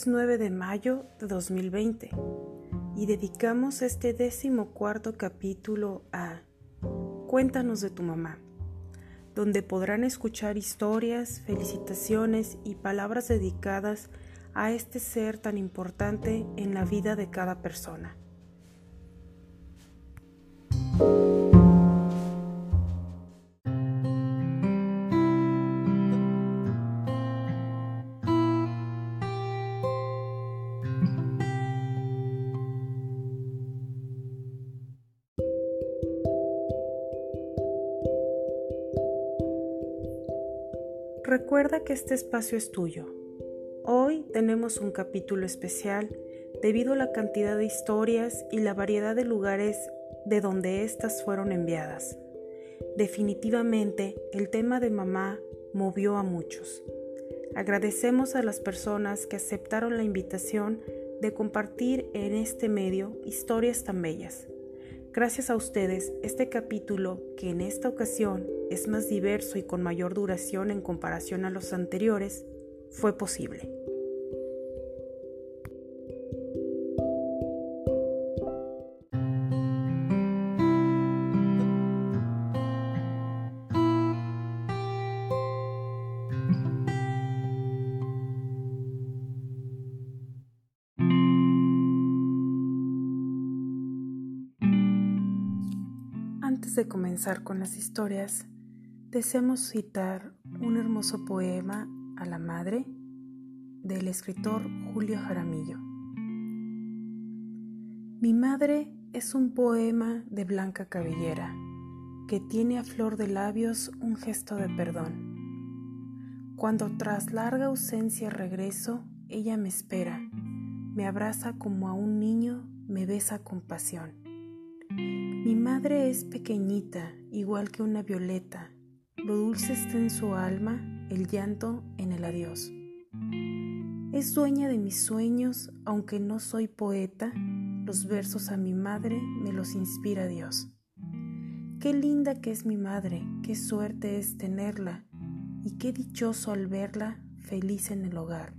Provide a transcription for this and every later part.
Es 9 de mayo de 2020 y dedicamos este décimo cuarto capítulo a Cuéntanos de tu mamá, donde podrán escuchar historias, felicitaciones y palabras dedicadas a este ser tan importante en la vida de cada persona. Recuerda que este espacio es tuyo. Hoy tenemos un capítulo especial debido a la cantidad de historias y la variedad de lugares de donde éstas fueron enviadas. Definitivamente el tema de mamá movió a muchos. Agradecemos a las personas que aceptaron la invitación de compartir en este medio historias tan bellas. Gracias a ustedes, este capítulo, que en esta ocasión es más diverso y con mayor duración en comparación a los anteriores, fue posible. Comenzar con las historias, deseamos citar un hermoso poema a la madre del escritor Julio Jaramillo. Mi madre es un poema de blanca cabellera que tiene a flor de labios un gesto de perdón. Cuando tras larga ausencia regreso, ella me espera, me abraza como a un niño, me besa con pasión. Mi madre es pequeñita, igual que una violeta. Lo dulce está en su alma, el llanto en el adiós. Es dueña de mis sueños, aunque no soy poeta, los versos a mi madre me los inspira Dios. Qué linda que es mi madre, qué suerte es tenerla, y qué dichoso al verla feliz en el hogar,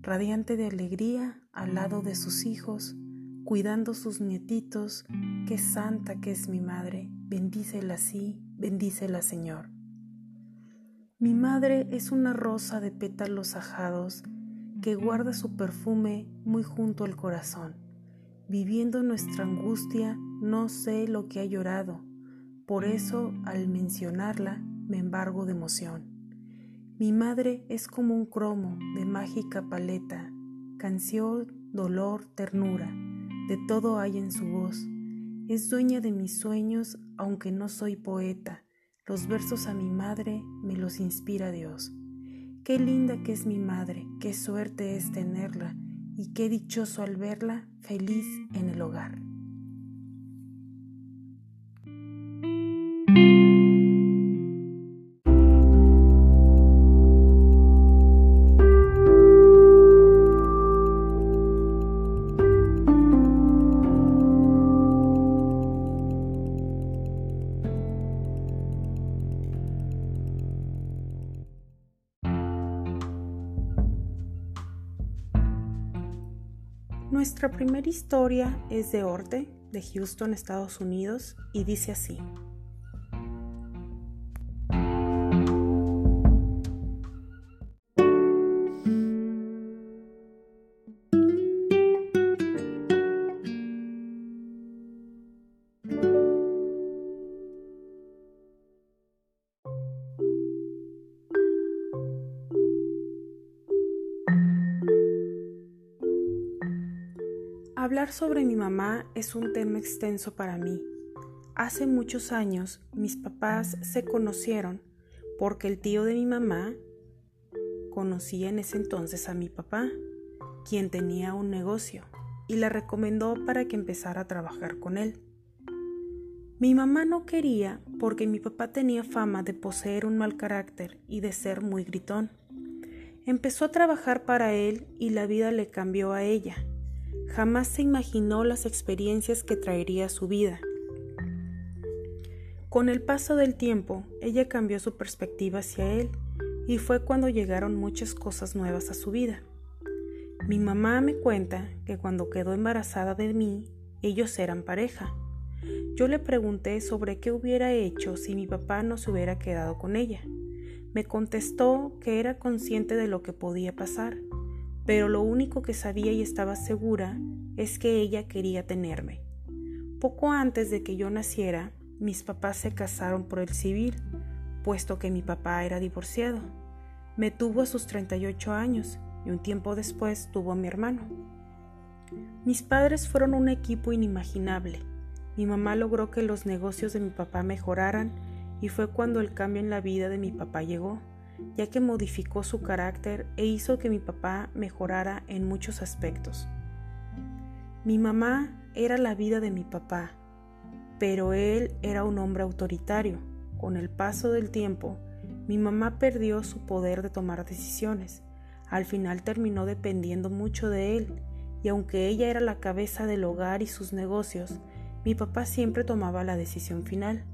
radiante de alegría al lado de sus hijos, cuidando sus nietitos, qué santa que es mi madre, bendícela así, bendícela Señor. Mi madre es una rosa de pétalos ajados que guarda su perfume muy junto al corazón. Viviendo nuestra angustia, no sé lo que ha llorado, por eso al mencionarla me embargo de emoción. Mi madre es como un cromo de mágica paleta, canción, dolor, ternura de todo hay en su voz. Es dueña de mis sueños, aunque no soy poeta. Los versos a mi madre me los inspira Dios. Qué linda que es mi madre, qué suerte es tenerla, y qué dichoso al verla feliz en el hogar. Nuestra primera historia es de Orte, de Houston, Estados Unidos, y dice así. Hablar sobre mi mamá es un tema extenso para mí. Hace muchos años mis papás se conocieron porque el tío de mi mamá conocía en ese entonces a mi papá, quien tenía un negocio, y la recomendó para que empezara a trabajar con él. Mi mamá no quería porque mi papá tenía fama de poseer un mal carácter y de ser muy gritón. Empezó a trabajar para él y la vida le cambió a ella. Jamás se imaginó las experiencias que traería su vida. Con el paso del tiempo, ella cambió su perspectiva hacia él y fue cuando llegaron muchas cosas nuevas a su vida. Mi mamá me cuenta que cuando quedó embarazada de mí, ellos eran pareja. Yo le pregunté sobre qué hubiera hecho si mi papá no se hubiera quedado con ella. Me contestó que era consciente de lo que podía pasar, pero lo único que sabía y estaba segura es que ella quería tenerme. Poco antes de que yo naciera, mis papás se casaron por el civil, puesto que mi papá era divorciado. Me tuvo a sus 38 años y un tiempo después tuvo a mi hermano. Mis padres fueron un equipo inimaginable. Mi mamá logró que los negocios de mi papá mejoraran y fue cuando el cambio en la vida de mi papá llegó, ya que modificó su carácter e hizo que mi papá mejorara en muchos aspectos. Mi mamá era la vida de mi papá, pero él era un hombre autoritario. Con el paso del tiempo, mi mamá perdió su poder de tomar decisiones. Al final terminó dependiendo mucho de él, y aunque ella era la cabeza del hogar y sus negocios, mi papá siempre tomaba la decisión final.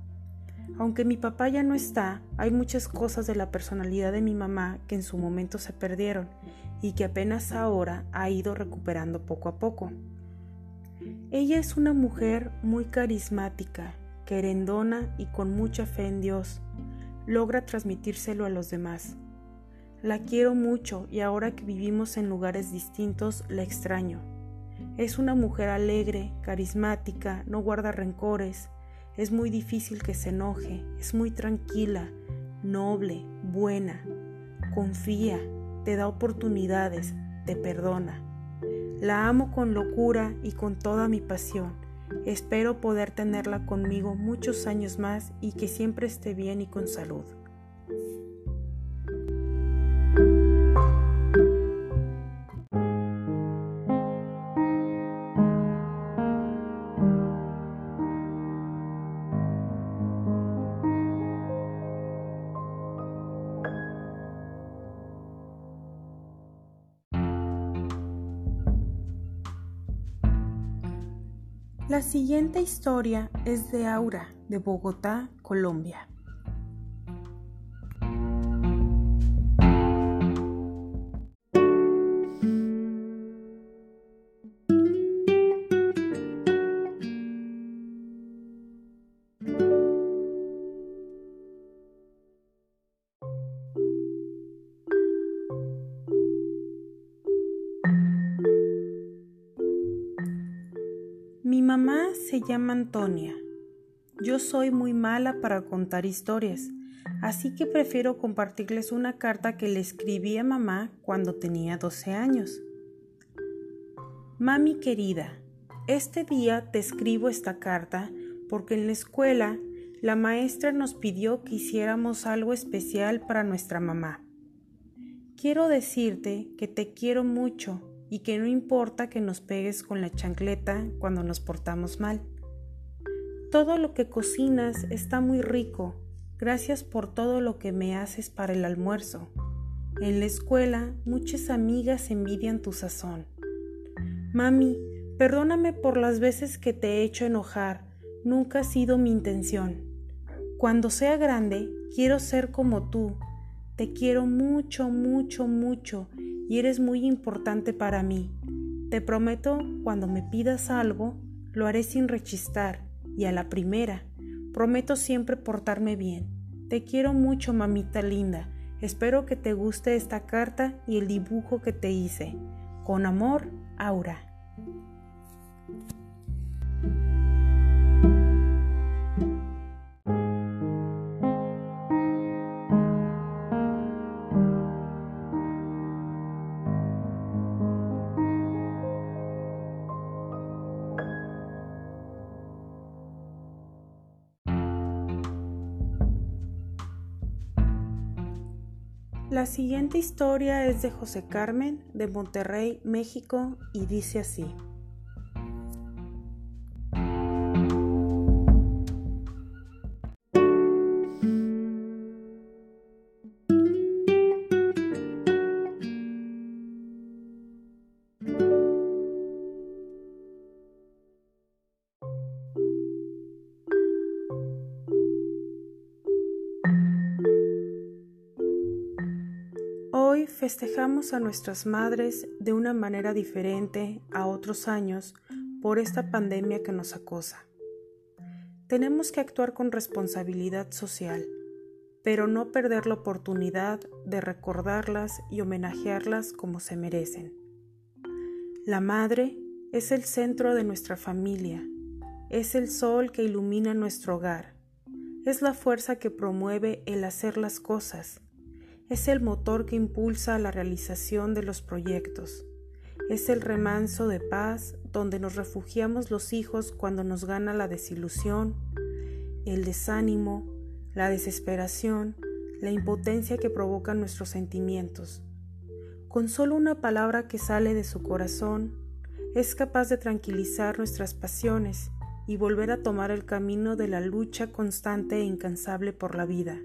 Aunque mi papá ya no está, hay muchas cosas de la personalidad de mi mamá que en su momento se perdieron y que apenas ahora ha ido recuperando poco a poco. Ella es una mujer muy carismática, querendona y con mucha fe en Dios. Logra transmitírselo a los demás. La quiero mucho y ahora que vivimos en lugares distintos la extraño. Es una mujer alegre, carismática, no guarda rencores, es muy difícil que se enoje, es muy tranquila, noble, buena, confía, te da oportunidades, te perdona. La amo con locura y con toda mi pasión. Espero poder tenerla conmigo muchos años más y que siempre esté bien y con salud. Siguiente historia es de Aura, de Bogotá, Colombia. Antonia. Yo soy muy mala para contar historias, así que prefiero compartirles una carta que le escribí a mamá cuando tenía 12 años. Mami querida, este día te escribo esta carta porque en la escuela la maestra nos pidió que hiciéramos algo especial para nuestra mamá. Quiero decirte que te quiero mucho y que no importa que nos pegues con la chancleta cuando nos portamos mal. Todo lo que cocinas está muy rico. Gracias por todo lo que me haces para el almuerzo. En la escuela muchas amigas envidian tu sazón. Mami, perdóname por las veces que te he hecho enojar. Nunca ha sido mi intención. Cuando sea grande, quiero ser como tú. Te quiero mucho, mucho, mucho y eres muy importante para mí. Te prometo, cuando me pidas algo, lo haré sin rechistar y a la primera. Prometo siempre portarme bien. Te quiero mucho, mamita linda. Espero que te guste esta carta y el dibujo que te hice. Con amor, Aura. La siguiente historia es de José Carmen de Monterrey, México, y dice así. Festejamos a nuestras madres de una manera diferente a otros años por esta pandemia que nos acosa. Tenemos que actuar con responsabilidad social, pero no perder la oportunidad de recordarlas y homenajearlas como se merecen. La madre es el centro de nuestra familia, es el sol que ilumina nuestro hogar, es la fuerza que promueve el hacer las cosas, es el motor que impulsa la realización de los proyectos. Es el remanso de paz donde nos refugiamos los hijos cuando nos gana la desilusión, el desánimo, la desesperación, la impotencia que provocan nuestros sentimientos. Con solo una palabra que sale de su corazón, es capaz de tranquilizar nuestras pasiones y volver a tomar el camino de la lucha constante e incansable por la vida.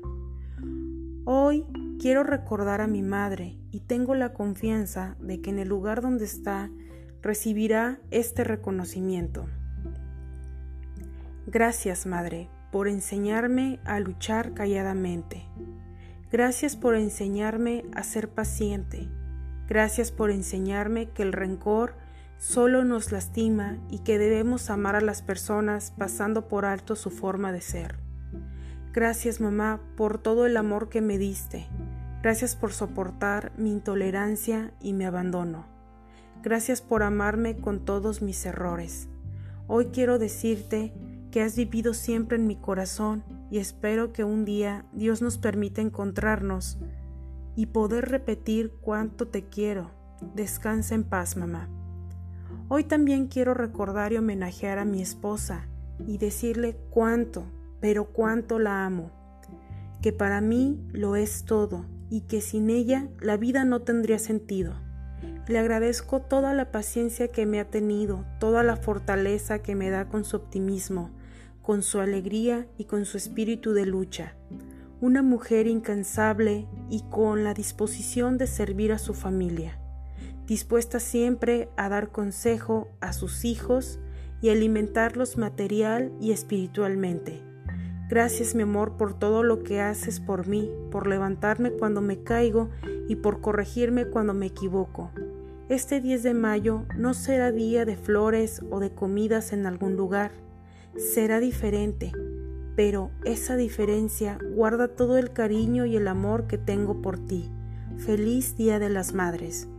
Hoy Quiero recordar a mi madre y tengo la confianza de que en el lugar donde está recibirá este reconocimiento. Gracias, Madre, por enseñarme a luchar calladamente. Gracias por enseñarme a ser paciente. Gracias por enseñarme que el rencor solo nos lastima y que debemos amar a las personas pasando por alto su forma de ser. Gracias mamá por todo el amor que me diste. Gracias por soportar mi intolerancia y mi abandono. Gracias por amarme con todos mis errores. Hoy quiero decirte que has vivido siempre en mi corazón y espero que un día Dios nos permita encontrarnos y poder repetir cuánto te quiero. Descansa en paz, mamá. Hoy también quiero recordar y homenajear a mi esposa y decirle cuánto, pero cuánto la amo, que para mí lo es todo y que sin ella la vida no tendría sentido. Le agradezco toda la paciencia que me ha tenido, toda la fortaleza que me da con su optimismo, con su alegría y con su espíritu de lucha. Una mujer incansable y con la disposición de servir a su familia, dispuesta siempre a dar consejo a sus hijos y alimentarlos material y espiritualmente Gracias mi amor por todo lo que haces por mí, por levantarme cuando me caigo y por corregirme cuando me equivoco. Este 10 de mayo no será día de flores o de comidas en algún lugar. Será diferente, pero esa diferencia guarda todo el cariño y el amor que tengo por ti. Feliz Día de las Madres.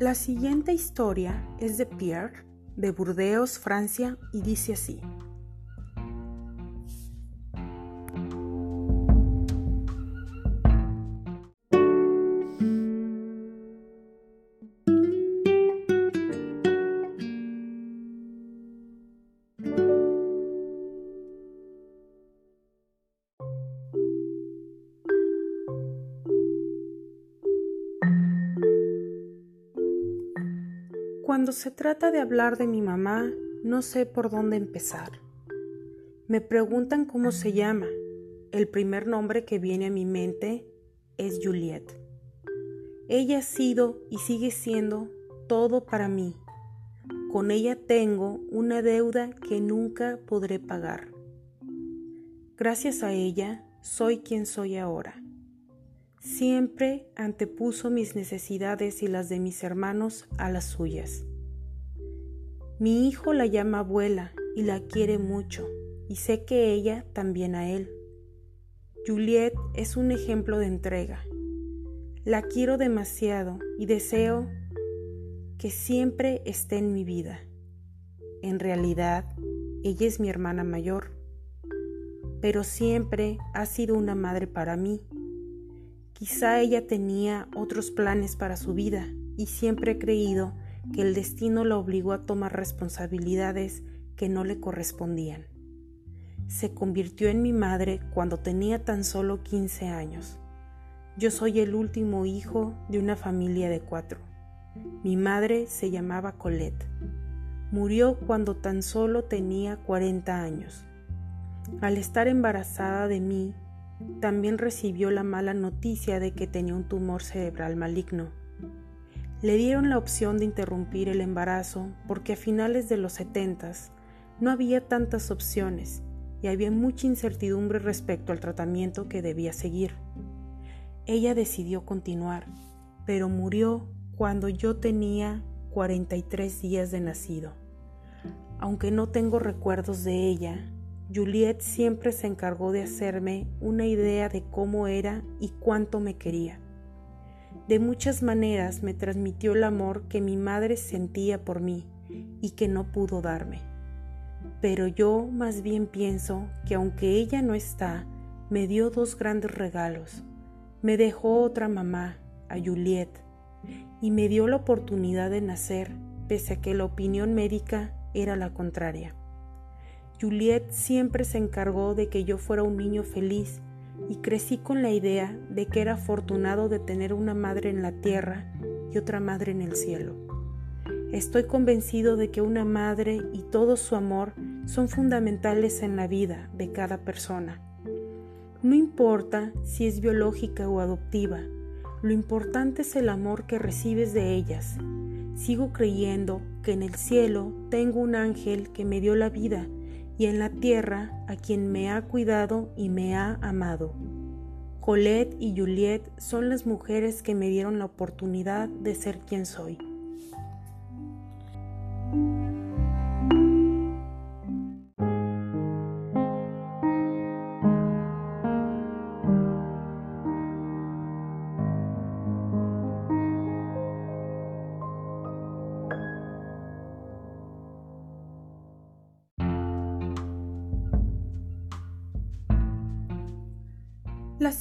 La siguiente historia es de Pierre, de Burdeos, Francia, y dice así. Cuando se trata de hablar de mi mamá, no sé por dónde empezar. Me preguntan cómo se llama. El primer nombre que viene a mi mente es Juliet. Ella ha sido y sigue siendo todo para mí. Con ella tengo una deuda que nunca podré pagar. Gracias a ella soy quien soy ahora. Siempre antepuso mis necesidades y las de mis hermanos a las suyas. Mi hijo la llama abuela y la quiere mucho, y sé que ella también a él. Juliet es un ejemplo de entrega. La quiero demasiado y deseo que siempre esté en mi vida. en realidad, ella es mi hermana mayor, pero siempre ha sido una madre para mí. Quizá ella tenía otros planes para su vida y siempre he creído que el destino la obligó a tomar responsabilidades que no le correspondían. Se convirtió en mi madre cuando tenía tan solo 15 años. Yo soy el último hijo de una familia de cuatro. Mi madre se llamaba Colette. Murió cuando tan solo tenía 40 años. Al estar embarazada de mí, también recibió la mala noticia de que tenía un tumor cerebral maligno. Le dieron la opción de interrumpir el embarazo porque a finales de los setentas no había tantas opciones y había mucha incertidumbre respecto al tratamiento que debía seguir. Ella decidió continuar, pero murió cuando yo tenía 43 días de nacido. Aunque no tengo recuerdos de ella, Juliet siempre se encargó de hacerme una idea de cómo era y cuánto me quería. De muchas maneras me transmitió el amor que mi madre sentía por mí y que no pudo darme. Pero yo más bien pienso que aunque ella no está, me dio dos grandes regalos. Me dejó otra mamá, a Juliet, y me dio la oportunidad de nacer, pese a que la opinión médica era la contraria. Juliet siempre se encargó de que yo fuera un niño feliz y crecí con la idea de que era afortunado de tener una madre en la tierra y otra madre en el cielo. Estoy convencido de que una madre y todo su amor son fundamentales en la vida de cada persona. No importa si es biológica o adoptiva, lo importante es el amor que recibes de ellas. Sigo creyendo que en el cielo tengo un ángel que me dio la vida y en la tierra a quien me ha cuidado y me ha amado. Colette y Juliet son las mujeres que me dieron la oportunidad de ser quien soy.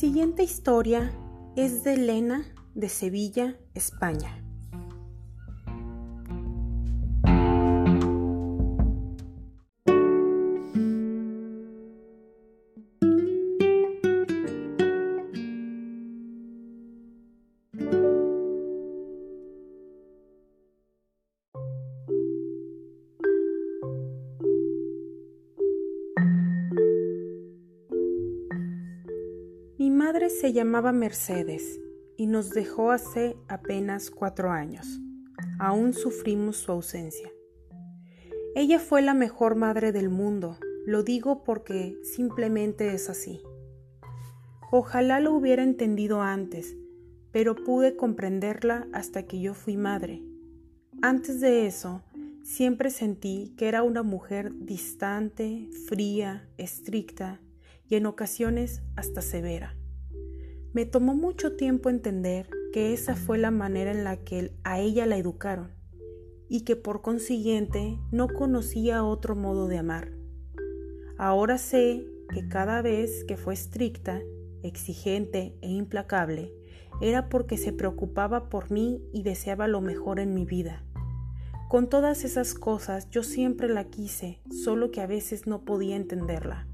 Siguiente historia es de Elena de Sevilla, España. Se llamaba Mercedes y nos dejó hace apenas cuatro años. Aún sufrimos su ausencia. Ella fue la mejor madre del mundo, lo digo porque simplemente es así. Ojalá lo hubiera entendido antes, pero pude comprenderla hasta que yo fui madre. Antes de eso, siempre sentí que era una mujer distante, fría, estricta y en ocasiones hasta severa. Me tomó mucho tiempo entender que esa fue la manera en la que a ella la educaron y que por consiguiente no conocía otro modo de amar. Ahora sé que cada vez que fue estricta, exigente e implacable, era porque se preocupaba por mí y deseaba lo mejor en mi vida. Con todas esas cosas yo siempre la quise, solo que a veces no podía entenderla.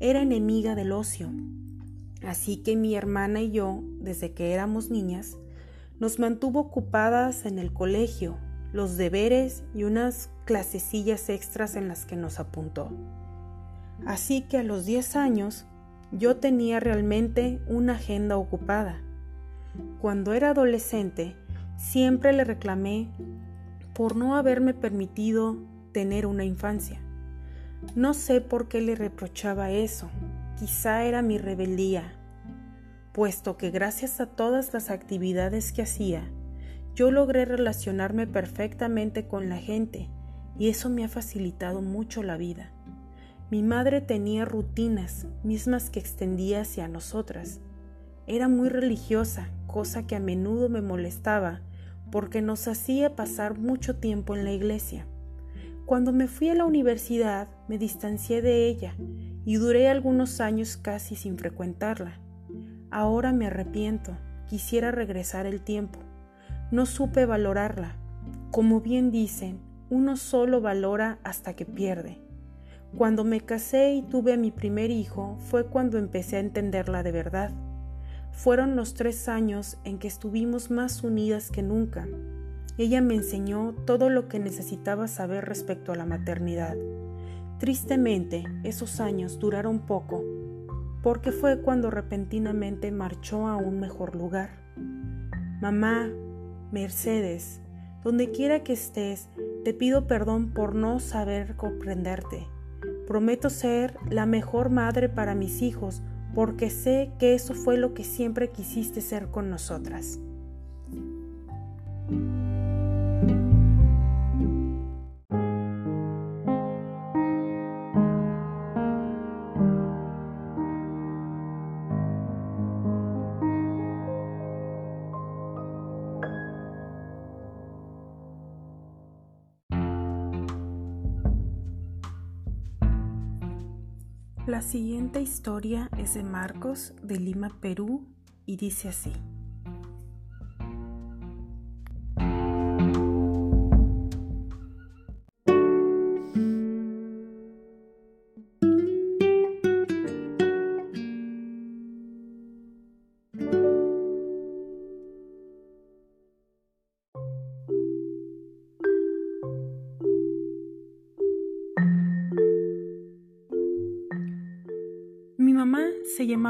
Era enemiga del ocio, Así que mi hermana y yo, desde que éramos niñas, nos mantuvo ocupadas en el colegio, los deberes y unas clasecillas extras en las que nos apuntó. Así que a los 10 años yo tenía realmente una agenda ocupada. Cuando era adolescente, siempre le reclamé por no haberme permitido tener una infancia. No sé por qué le reprochaba eso, Quizá era mi rebeldía, puesto que gracias a todas las actividades que hacía, yo logré relacionarme perfectamente con la gente y eso me ha facilitado mucho la vida. Mi madre tenía rutinas mismas que extendía hacia nosotras. Era muy religiosa, cosa que a menudo me molestaba porque nos hacía pasar mucho tiempo en la iglesia. Cuando me fui a la universidad me distancié de ella y duré algunos años casi sin frecuentarla. Ahora me arrepiento, quisiera regresar el tiempo. No supe valorarla. Como bien dicen, uno solo valora hasta que pierde. Cuando me casé y tuve a mi primer hijo fue cuando empecé a entenderla de verdad. Fueron los tres años en que estuvimos más unidas que nunca. Ella me enseñó todo lo que necesitaba saber respecto a la maternidad. Tristemente, esos años duraron poco, porque fue cuando repentinamente marchó a un mejor lugar. Mamá, Mercedes, donde quiera que estés, te pido perdón por no saber comprenderte. Prometo ser la mejor madre para mis hijos porque sé que eso fue lo que siempre quisiste ser con nosotras. La siguiente historia es de Marcos de Lima, Perú, y dice así.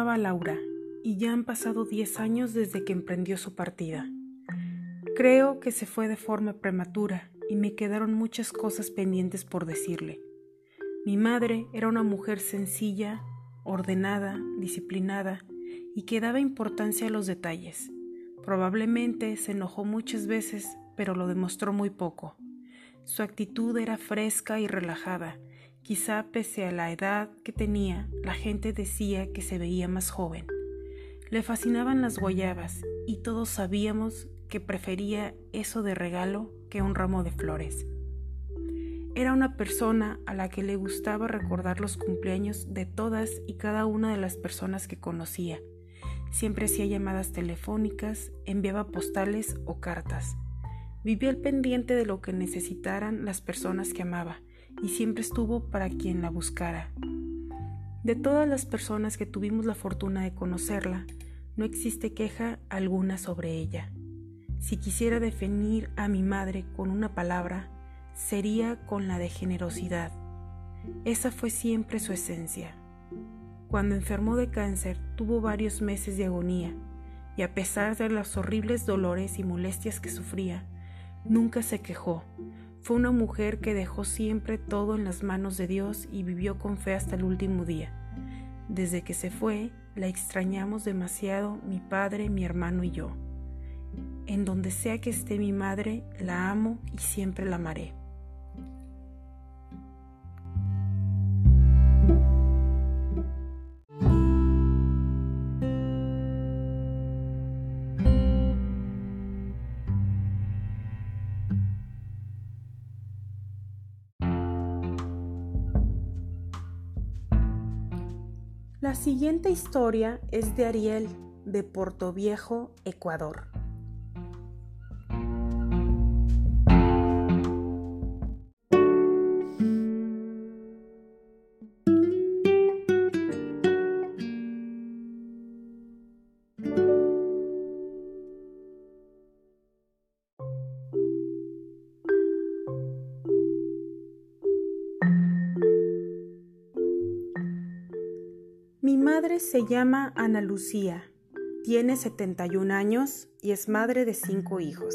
Laura y ya han pasado 10 años desde que emprendió su partida. Creo que se fue de forma prematura y me quedaron muchas cosas pendientes por decirle. Mi madre era una mujer sencilla, ordenada, disciplinada y que daba importancia a los detalles. Probablemente se enojó muchas veces, pero lo demostró muy poco. Su actitud era fresca y relajada Quizá pese a la edad que tenía, la gente decía que se veía más joven. Le fascinaban las guayabas y todos sabíamos que prefería eso de regalo que un ramo de flores. Era una persona a la que le gustaba recordar los cumpleaños de todas y cada una de las personas que conocía. Siempre hacía llamadas telefónicas, enviaba postales o cartas. Vivía al pendiente de lo que necesitaran las personas que amaba y siempre estuvo para quien la buscara. De todas las personas que tuvimos la fortuna de conocerla, no existe queja alguna sobre ella. Si quisiera definir a mi madre con una palabra, sería con la de generosidad. Esa fue siempre su esencia. Cuando enfermó de cáncer tuvo varios meses de agonía y a pesar de los horribles dolores y molestias que sufría, nunca se quejó, fue una mujer que dejó siempre todo en las manos de Dios y vivió con fe hasta el último día. Desde que se fue, la extrañamos demasiado mi padre, mi hermano y yo. En donde sea que esté mi madre, la amo y siempre la amaré. La siguiente historia es de Ariel, de Puerto Viejo, Ecuador. Se llama Ana Lucía, tiene 71 años y es madre de cinco hijos.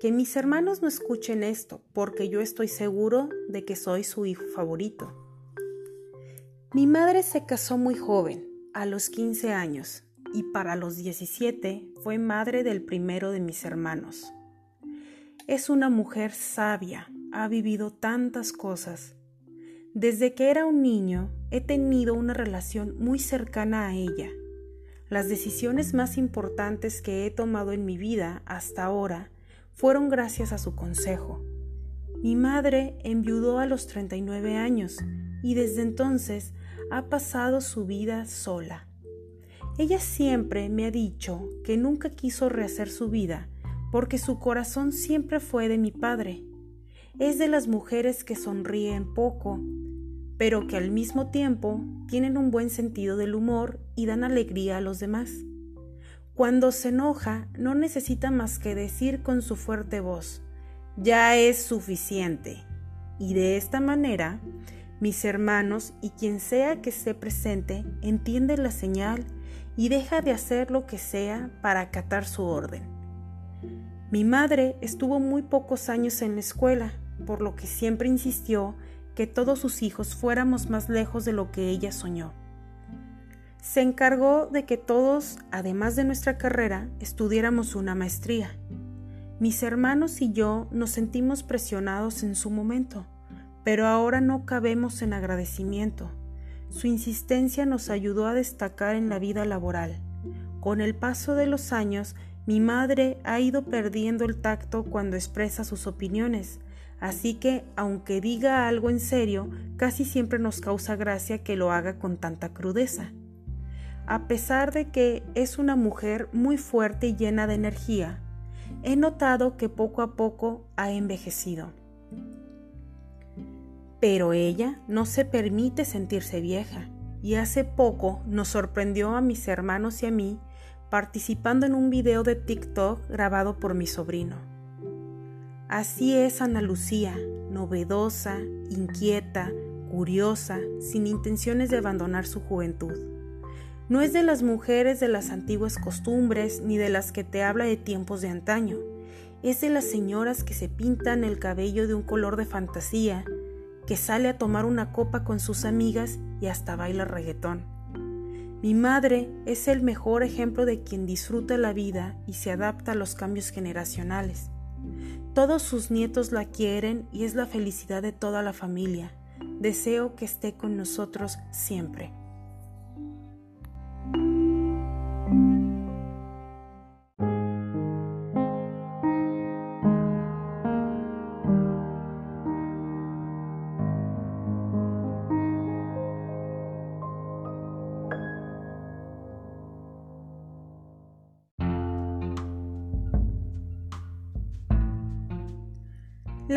Que mis hermanos no escuchen esto porque yo estoy seguro de que soy su hijo favorito. Mi madre se casó muy joven, a los 15 años, y para los 17 fue madre del primero de mis hermanos. Es una mujer sabia, ha vivido tantas cosas. Desde que era un niño he tenido una relación muy cercana a ella. Las decisiones más importantes que he tomado en mi vida hasta ahora fueron gracias a su consejo. Mi madre enviudó a los 39 años y desde entonces ha pasado su vida sola. Ella siempre me ha dicho que nunca quiso rehacer su vida porque su corazón siempre fue de mi padre. Es de las mujeres que sonríen poco, pero que al mismo tiempo tienen un buen sentido del humor y dan alegría a los demás. Cuando se enoja no necesita más que decir con su fuerte voz, ya es suficiente. Y de esta manera, mis hermanos y quien sea que esté presente entiende la señal y deja de hacer lo que sea para acatar su orden. Mi madre estuvo muy pocos años en la escuela, por lo que siempre insistió que todos sus hijos fuéramos más lejos de lo que ella soñó. Se encargó de que todos, además de nuestra carrera, estudiáramos una maestría. Mis hermanos y yo nos sentimos presionados en su momento, pero ahora no cabemos en agradecimiento. Su insistencia nos ayudó a destacar en la vida laboral. Con el paso de los años, mi madre ha ido perdiendo el tacto cuando expresa sus opiniones, así que, aunque diga algo en serio, casi siempre nos causa gracia que lo haga con tanta crudeza. A pesar de que es una mujer muy fuerte y llena de energía, he notado que poco a poco ha envejecido. Pero ella no se permite sentirse vieja y hace poco nos sorprendió a mis hermanos y a mí participando en un video de TikTok grabado por mi sobrino. Así es Ana Lucía, novedosa, inquieta, curiosa, sin intenciones de abandonar su juventud. No es de las mujeres de las antiguas costumbres ni de las que te habla de tiempos de antaño. Es de las señoras que se pintan el cabello de un color de fantasía, que sale a tomar una copa con sus amigas y hasta baila reggaetón. Mi madre es el mejor ejemplo de quien disfruta la vida y se adapta a los cambios generacionales. Todos sus nietos la quieren y es la felicidad de toda la familia. Deseo que esté con nosotros siempre.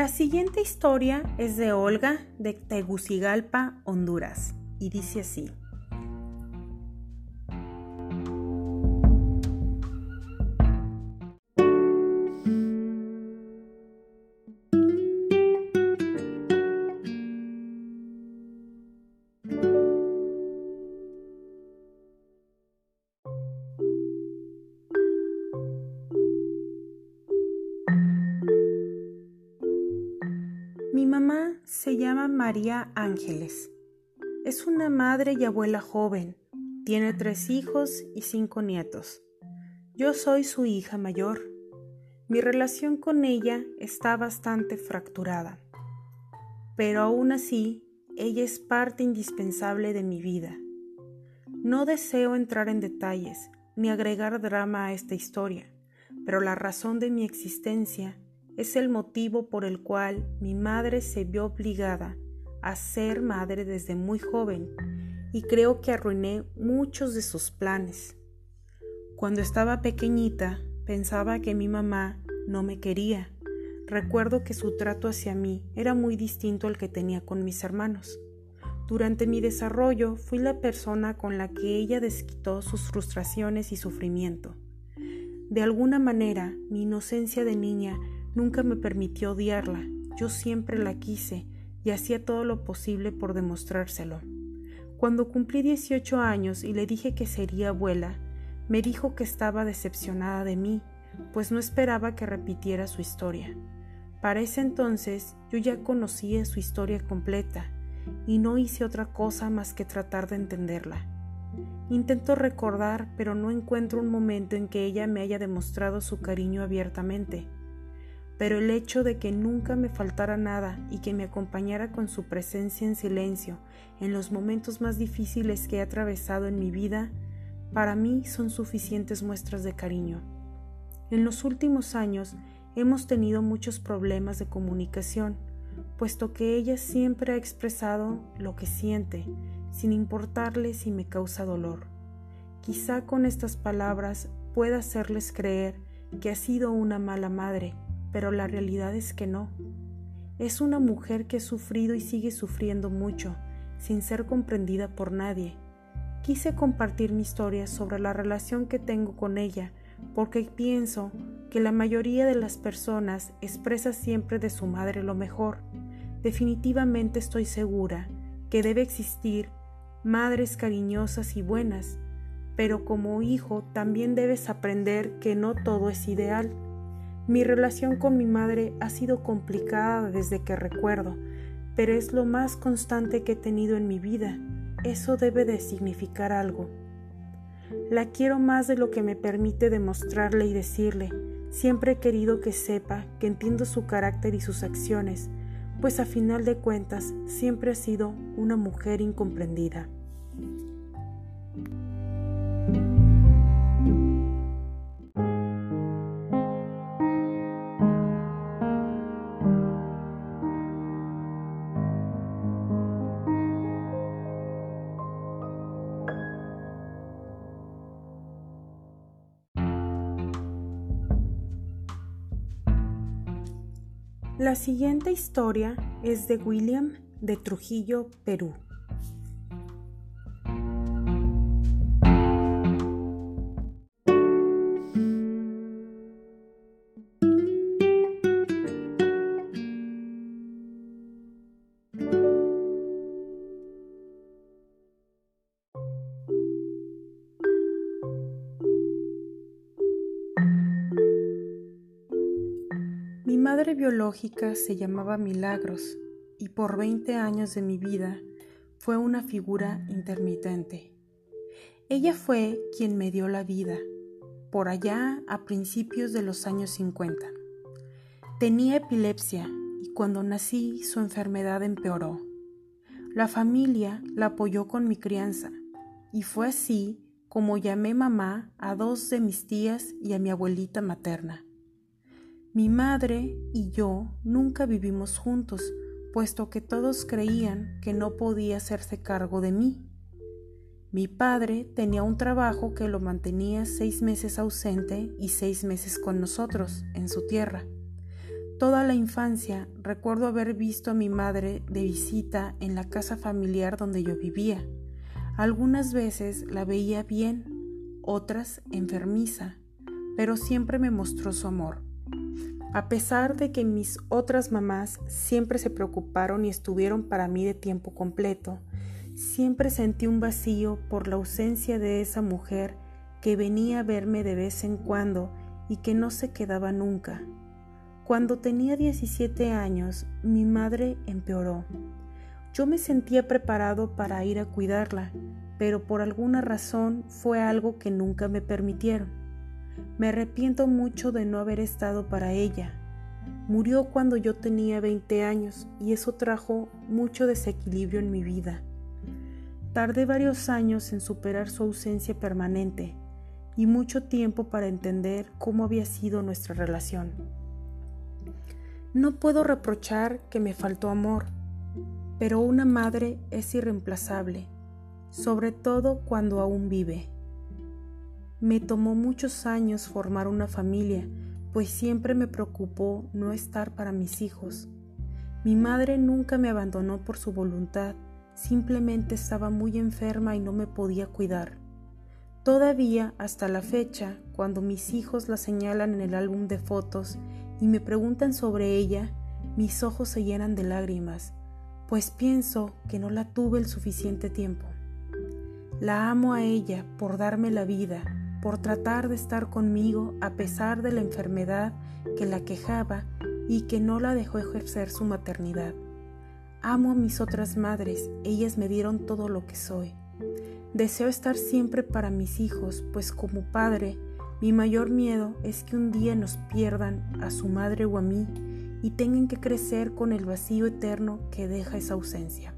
La siguiente historia es de Olga de Tegucigalpa, Honduras, y dice así. María Ángeles. Es una madre y abuela joven. Tiene tres hijos y cinco nietos. Yo soy su hija mayor. Mi relación con ella está bastante fracturada. Pero aún así, ella es parte indispensable de mi vida. No deseo entrar en detalles ni agregar drama a esta historia, pero la razón de mi existencia es el motivo por el cual mi madre se vio obligada a ser madre desde muy joven y creo que arruiné muchos de sus planes. Cuando estaba pequeñita pensaba que mi mamá no me quería. Recuerdo que su trato hacia mí era muy distinto al que tenía con mis hermanos. Durante mi desarrollo fui la persona con la que ella desquitó sus frustraciones y sufrimiento. De alguna manera, mi inocencia de niña Nunca me permitió odiarla, yo siempre la quise y hacía todo lo posible por demostrárselo. Cuando cumplí 18 años y le dije que sería abuela, me dijo que estaba decepcionada de mí, pues no esperaba que repitiera su historia. Para ese entonces yo ya conocía su historia completa y no hice otra cosa más que tratar de entenderla. Intento recordar, pero no encuentro un momento en que ella me haya demostrado su cariño abiertamente pero el hecho de que nunca me faltara nada y que me acompañara con su presencia en silencio en los momentos más difíciles que he atravesado en mi vida, para mí son suficientes muestras de cariño. En los últimos años hemos tenido muchos problemas de comunicación, puesto que ella siempre ha expresado lo que siente, sin importarle si me causa dolor. Quizá con estas palabras pueda hacerles creer que ha sido una mala madre, pero la realidad es que no. Es una mujer que ha sufrido y sigue sufriendo mucho, sin ser comprendida por nadie. Quise compartir mi historia sobre la relación que tengo con ella, porque pienso que la mayoría de las personas expresa siempre de su madre lo mejor. Definitivamente estoy segura que debe existir madres cariñosas y buenas, pero como hijo también debes aprender que no todo es ideal. Mi relación con mi madre ha sido complicada desde que recuerdo, pero es lo más constante que he tenido en mi vida. Eso debe de significar algo. La quiero más de lo que me permite demostrarle y decirle. Siempre he querido que sepa que entiendo su carácter y sus acciones, pues a final de cuentas siempre ha sido una mujer incomprendida. La siguiente historia es de William de Trujillo, Perú. Biológica se llamaba Milagros y por 20 años de mi vida fue una figura intermitente. Ella fue quien me dio la vida, por allá a principios de los años 50. Tenía epilepsia y cuando nací su enfermedad empeoró. La familia la apoyó con mi crianza y fue así como llamé mamá a dos de mis tías y a mi abuelita materna. Mi madre y yo nunca vivimos juntos, puesto que todos creían que no podía hacerse cargo de mí. Mi padre tenía un trabajo que lo mantenía seis meses ausente y seis meses con nosotros, en su tierra. Toda la infancia recuerdo haber visto a mi madre de visita en la casa familiar donde yo vivía. Algunas veces la veía bien, otras enfermiza, pero siempre me mostró su amor. A pesar de que mis otras mamás siempre se preocuparon y estuvieron para mí de tiempo completo, siempre sentí un vacío por la ausencia de esa mujer que venía a verme de vez en cuando y que no se quedaba nunca. Cuando tenía 17 años, mi madre empeoró. Yo me sentía preparado para ir a cuidarla, pero por alguna razón fue algo que nunca me permitieron. Me arrepiento mucho de no haber estado para ella. Murió cuando yo tenía 20 años y eso trajo mucho desequilibrio en mi vida. Tardé varios años en superar su ausencia permanente y mucho tiempo para entender cómo había sido nuestra relación. No puedo reprochar que me faltó amor, pero una madre es irreemplazable, sobre todo cuando aún vive. Me tomó muchos años formar una familia, pues siempre me preocupó no estar para mis hijos. Mi madre nunca me abandonó por su voluntad, simplemente estaba muy enferma y no me podía cuidar. Todavía, hasta la fecha, cuando mis hijos la señalan en el álbum de fotos y me preguntan sobre ella, mis ojos se llenan de lágrimas, pues pienso que no la tuve el suficiente tiempo. La amo a ella por darme la vida, por tratar de estar conmigo a pesar de la enfermedad que la quejaba y que no la dejó ejercer su maternidad. Amo a mis otras madres, ellas me dieron todo lo que soy. Deseo estar siempre para mis hijos, pues como padre, mi mayor miedo es que un día nos pierdan a su madre o a mí y tengan que crecer con el vacío eterno que deja esa ausencia.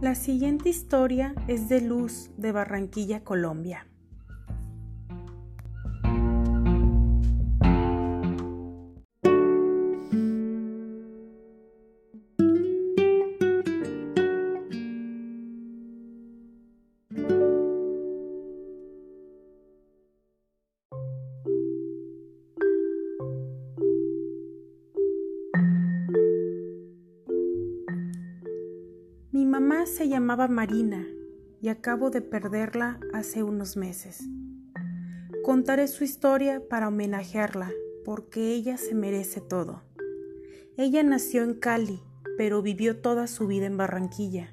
La siguiente historia es de Luz de Barranquilla, Colombia. Llamaba Marina y acabo de perderla hace unos meses. Contaré su historia para homenajearla porque ella se merece todo. Ella nació en Cali, pero vivió toda su vida en Barranquilla.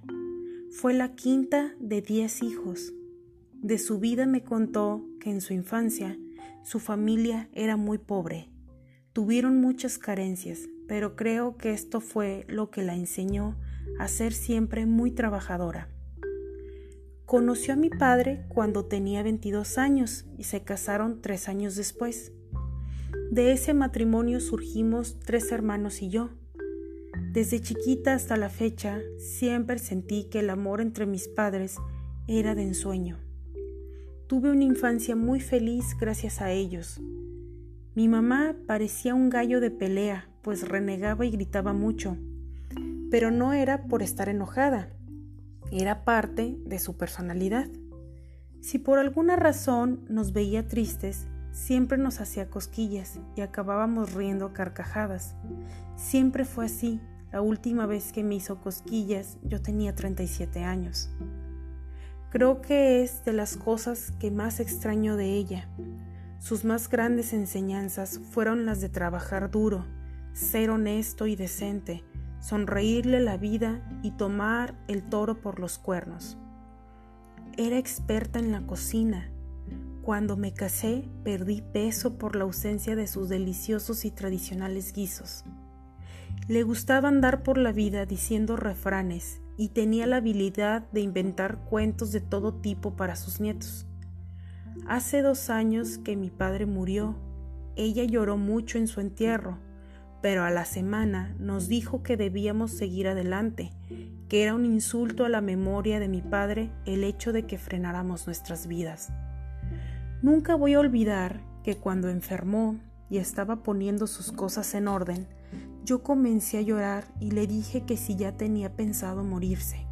Fue la quinta de diez hijos. De su vida me contó que en su infancia su familia era muy pobre. Tuvieron muchas carencias, pero creo que esto fue lo que la enseñó a ser siempre muy trabajadora. Conoció a mi padre cuando tenía 22 años y se casaron tres años después. De ese matrimonio surgimos tres hermanos y yo. Desde chiquita hasta la fecha siempre sentí que el amor entre mis padres era de ensueño. Tuve una infancia muy feliz gracias a ellos. Mi mamá parecía un gallo de pelea, pues renegaba y gritaba mucho pero no era por estar enojada, era parte de su personalidad. Si por alguna razón nos veía tristes, siempre nos hacía cosquillas y acabábamos riendo carcajadas. Siempre fue así. La última vez que me hizo cosquillas yo tenía 37 años. Creo que es de las cosas que más extraño de ella. Sus más grandes enseñanzas fueron las de trabajar duro, ser honesto y decente, sonreírle la vida y tomar el toro por los cuernos. Era experta en la cocina. Cuando me casé perdí peso por la ausencia de sus deliciosos y tradicionales guisos. Le gustaba andar por la vida diciendo refranes y tenía la habilidad de inventar cuentos de todo tipo para sus nietos. Hace dos años que mi padre murió. Ella lloró mucho en su entierro pero a la semana nos dijo que debíamos seguir adelante, que era un insulto a la memoria de mi padre el hecho de que frenáramos nuestras vidas. Nunca voy a olvidar que cuando enfermó y estaba poniendo sus cosas en orden, yo comencé a llorar y le dije que si ya tenía pensado morirse.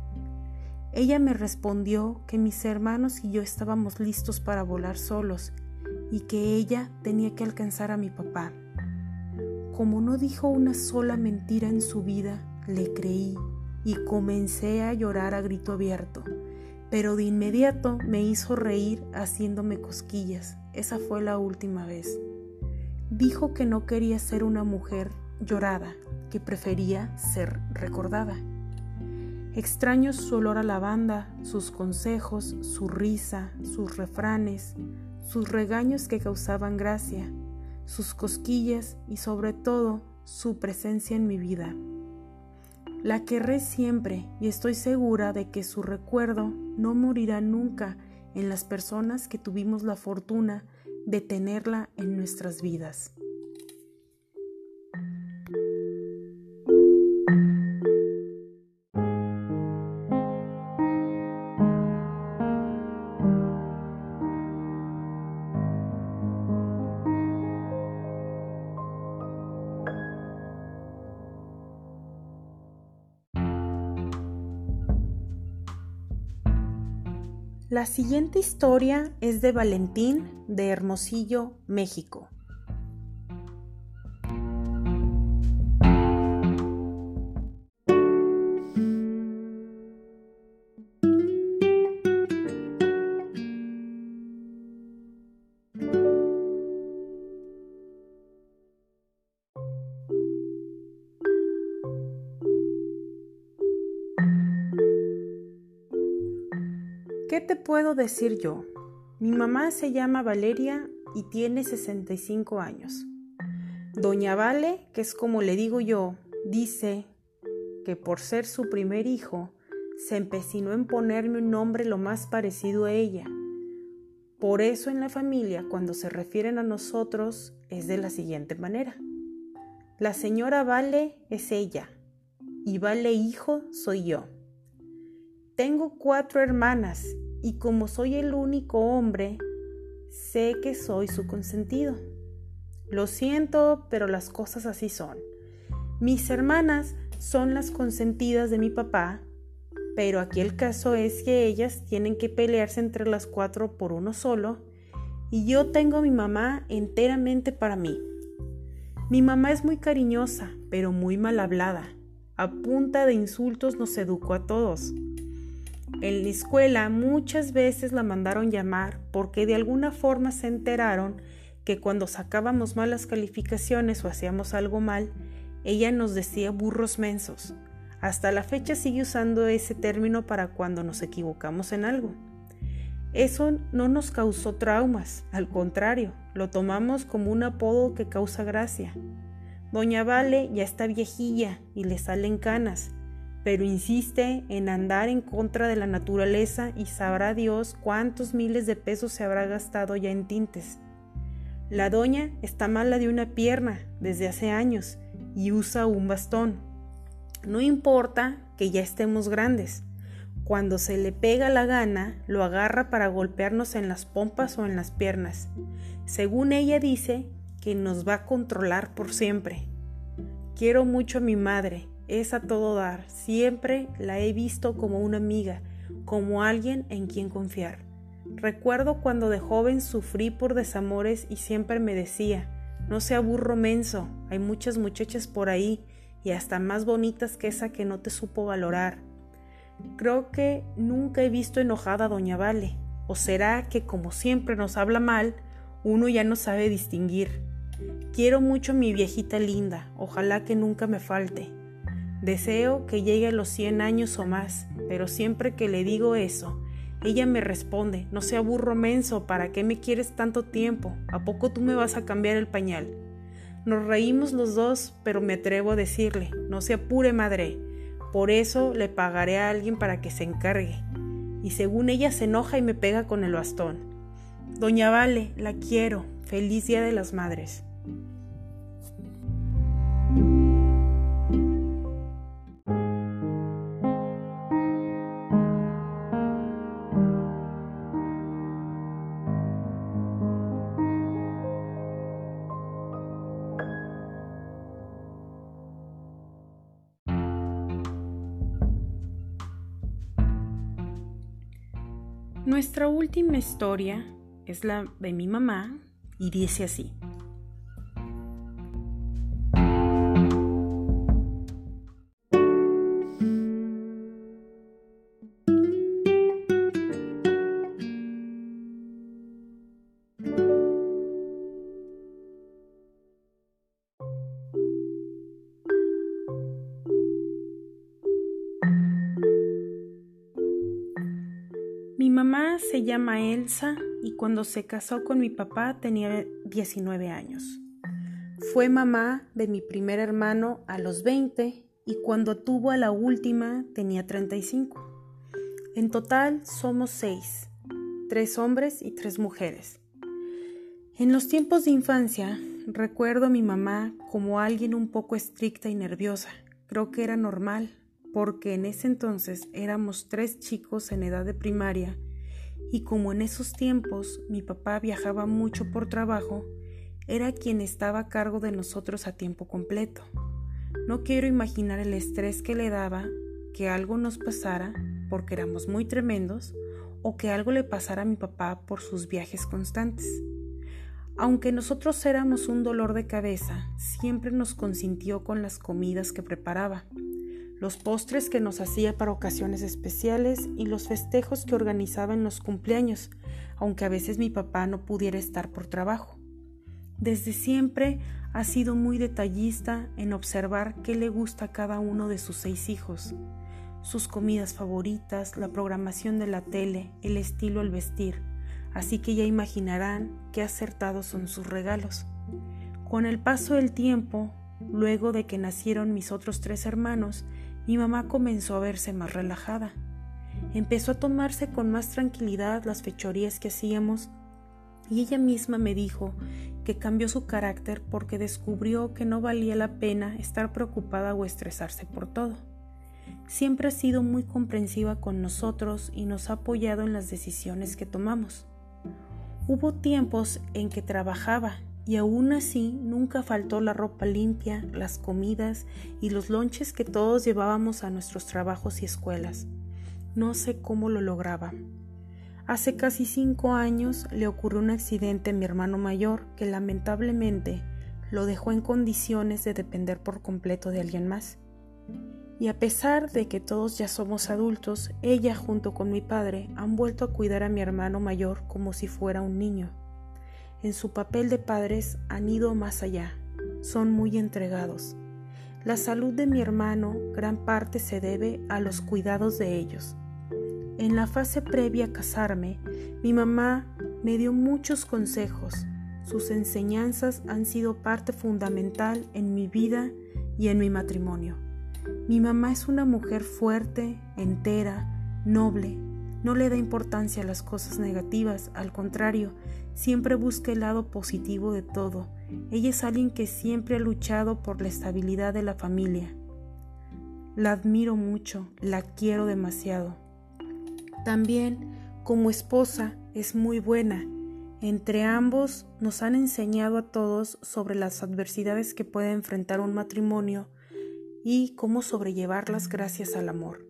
Ella me respondió que mis hermanos y yo estábamos listos para volar solos y que ella tenía que alcanzar a mi papá. Como no dijo una sola mentira en su vida, le creí y comencé a llorar a grito abierto, pero de inmediato me hizo reír haciéndome cosquillas. Esa fue la última vez. Dijo que no quería ser una mujer llorada, que prefería ser recordada. Extraño su olor a lavanda, sus consejos, su risa, sus refranes, sus regaños que causaban gracia, sus cosquillas y sobre todo su presencia en mi vida. La querré siempre y estoy segura de que su recuerdo no morirá nunca en las personas que tuvimos la fortuna de tenerla en nuestras vidas. La siguiente historia es de Valentín de Hermosillo, México. ¿Qué te puedo decir yo? Mi mamá se llama Valeria y tiene 65 años. Doña Vale, que es como le digo yo, dice que por ser su primer hijo, se empecinó en ponerme un nombre lo más parecido a ella. Por eso en la familia, cuando se refieren a nosotros, es de la siguiente manera. La señora Vale es ella y Vale hijo soy yo. Tengo cuatro hermanas y como soy el único hombre, sé que soy su consentido. Lo siento, pero las cosas así son. Mis hermanas son las consentidas de mi papá, pero aquí el caso es que ellas tienen que pelearse entre las cuatro por uno solo, y yo tengo a mi mamá enteramente para mí. Mi mamá es muy cariñosa, pero muy mal hablada. A punta de insultos nos educó a todos. En la escuela muchas veces la mandaron llamar porque de alguna forma se enteraron que cuando sacábamos malas calificaciones o hacíamos algo mal, ella nos decía burros mensos. Hasta la fecha sigue usando ese término para cuando nos equivocamos en algo. Eso no nos causó traumas, al contrario, lo tomamos como un apodo que causa gracia. Doña Vale ya está viejilla y le salen canas, pero insiste en andar en contra de la naturaleza y sabrá Dios cuántos miles de pesos se habrá gastado ya en tintes. La doña está mala de una pierna desde hace años y usa un bastón. No importa que ya estemos grandes. Cuando se le pega la gana, lo agarra para golpearnos en las pompas o en las piernas. Según ella dice que nos va a controlar por siempre. Quiero mucho a mi madre, es a todo dar. Siempre la he visto como una amiga, como alguien en quien confiar. Recuerdo cuando de joven sufrí por desamores y siempre me decía, no sea burro menso, hay muchas muchachas por ahí y hasta más bonitas que esa que no te supo valorar. Creo que nunca he visto enojada a Doña Vale, o será que como siempre nos habla mal, uno ya no sabe distinguir. Quiero mucho a mi viejita linda, ojalá que nunca me falte. Deseo que llegue a los 100 años o más, pero siempre que le digo eso, ella me responde, no sea burro menso, ¿para qué me quieres tanto tiempo? ¿A poco tú me vas a cambiar el pañal? Nos reímos los dos, pero me atrevo a decirle, no se apure madre, por eso le pagaré a alguien para que se encargue. Y según ella se enoja y me pega con el bastón. Doña Vale, la quiero. Feliz Día de las Madres. Nuestra última historia es la de mi mamá y dice así. Se llama Elsa y cuando se casó con mi papá tenía 19 años. Fue mamá de mi primer hermano a los 20 y cuando tuvo a la última tenía 35. En total somos seis, tres hombres y tres mujeres. En los tiempos de infancia recuerdo a mi mamá como alguien un poco estricta y nerviosa. Creo que era normal porque en ese entonces éramos tres chicos en edad de primaria y como en esos tiempos mi papá viajaba mucho por trabajo, era quien estaba a cargo de nosotros a tiempo completo. No quiero imaginar el estrés que le daba que algo nos pasara porque éramos muy tremendos o que algo le pasara a mi papá por sus viajes constantes. Aunque nosotros éramos un dolor de cabeza, siempre nos consintió con las comidas que preparaba los postres que nos hacía para ocasiones especiales y los festejos que organizaba en los cumpleaños, aunque a veces mi papá no pudiera estar por trabajo. Desde siempre ha sido muy detallista en observar qué le gusta a cada uno de sus seis hijos, sus comidas favoritas, la programación de la tele, el estilo al vestir, así que ya imaginarán qué acertados son sus regalos. Con el paso del tiempo, luego de que nacieron mis otros tres hermanos, mi mamá comenzó a verse más relajada. Empezó a tomarse con más tranquilidad las fechorías que hacíamos y ella misma me dijo que cambió su carácter porque descubrió que no valía la pena estar preocupada o estresarse por todo. siempre ha sido muy comprensiva con nosotros y nos ha apoyado en las decisiones que tomamos. Hubo tiempos en que trabajaba y aún así nunca faltó la ropa limpia, las comidas y los lonches que todos llevábamos a nuestros trabajos y escuelas. No sé cómo lo lograba. Hace casi cinco años le ocurrió un accidente a mi hermano mayor que lamentablemente lo dejó en condiciones de depender por completo de alguien más. Y a pesar de que todos ya somos adultos, ella junto con mi padre han vuelto a cuidar a mi hermano mayor como si fuera un niño. En su papel de padres han ido más allá, son muy entregados. La salud de mi hermano gran parte se debe a los cuidados de ellos. En la fase previa a casarme, mi mamá me dio muchos consejos. Sus enseñanzas han sido parte fundamental en mi vida y en mi matrimonio. Mi mamá es una mujer fuerte, entera, noble. No le da importancia a las cosas negativas, al contrario, siempre busca el lado positivo de todo. Ella es alguien que siempre ha luchado por la estabilidad de la familia. La admiro mucho, la quiero demasiado. También, como esposa, es muy buena. Entre ambos nos han enseñado a todos sobre las adversidades que puede enfrentar un matrimonio y cómo sobrellevarlas gracias al amor.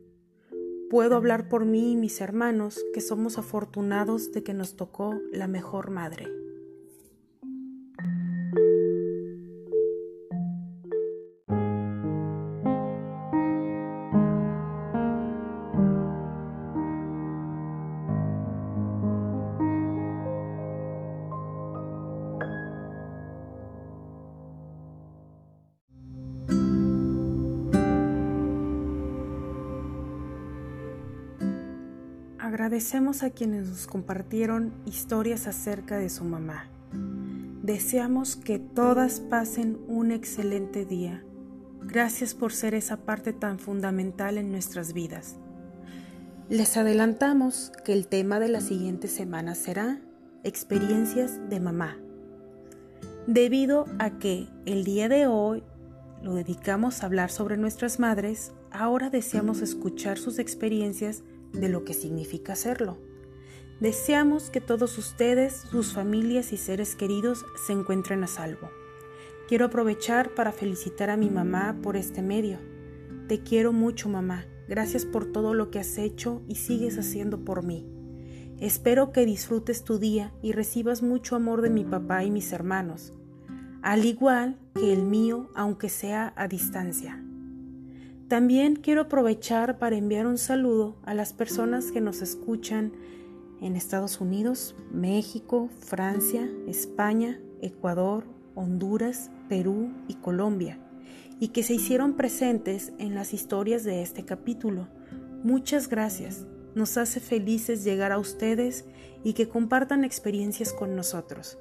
Puedo hablar por mí y mis hermanos que somos afortunados de que nos tocó la mejor madre. Agradecemos a quienes nos compartieron historias acerca de su mamá. Deseamos que todas pasen un excelente día. Gracias por ser esa parte tan fundamental en nuestras vidas. Les adelantamos que el tema de la siguiente semana será experiencias de mamá. Debido a que el día de hoy lo dedicamos a hablar sobre nuestras madres, ahora deseamos escuchar sus experiencias de lo que significa hacerlo. Deseamos que todos ustedes, sus familias y seres queridos se encuentren a salvo. Quiero aprovechar para felicitar a mi mamá por este medio. Te quiero mucho, mamá. Gracias por todo lo que has hecho y sigues haciendo por mí. Espero que disfrutes tu día y recibas mucho amor de mi papá y mis hermanos, al igual que el mío, aunque sea a distancia. También quiero aprovechar para enviar un saludo a las personas que nos escuchan en Estados Unidos, México, Francia, España, Ecuador, Honduras, Perú y Colombia, y que se hicieron presentes en las historias de este capítulo. Muchas gracias. Nos hace felices llegar a ustedes y que compartan experiencias con nosotros.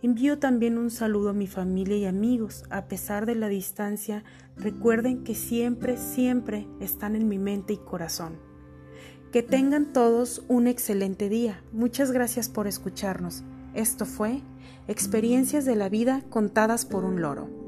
Envío también un saludo a mi familia y amigos. A pesar de la distancia, recuerden que siempre, siempre están en mi mente y corazón. Que tengan todos un excelente día. Muchas gracias por escucharnos. Esto fue Experiencias de la vida contadas por un loro.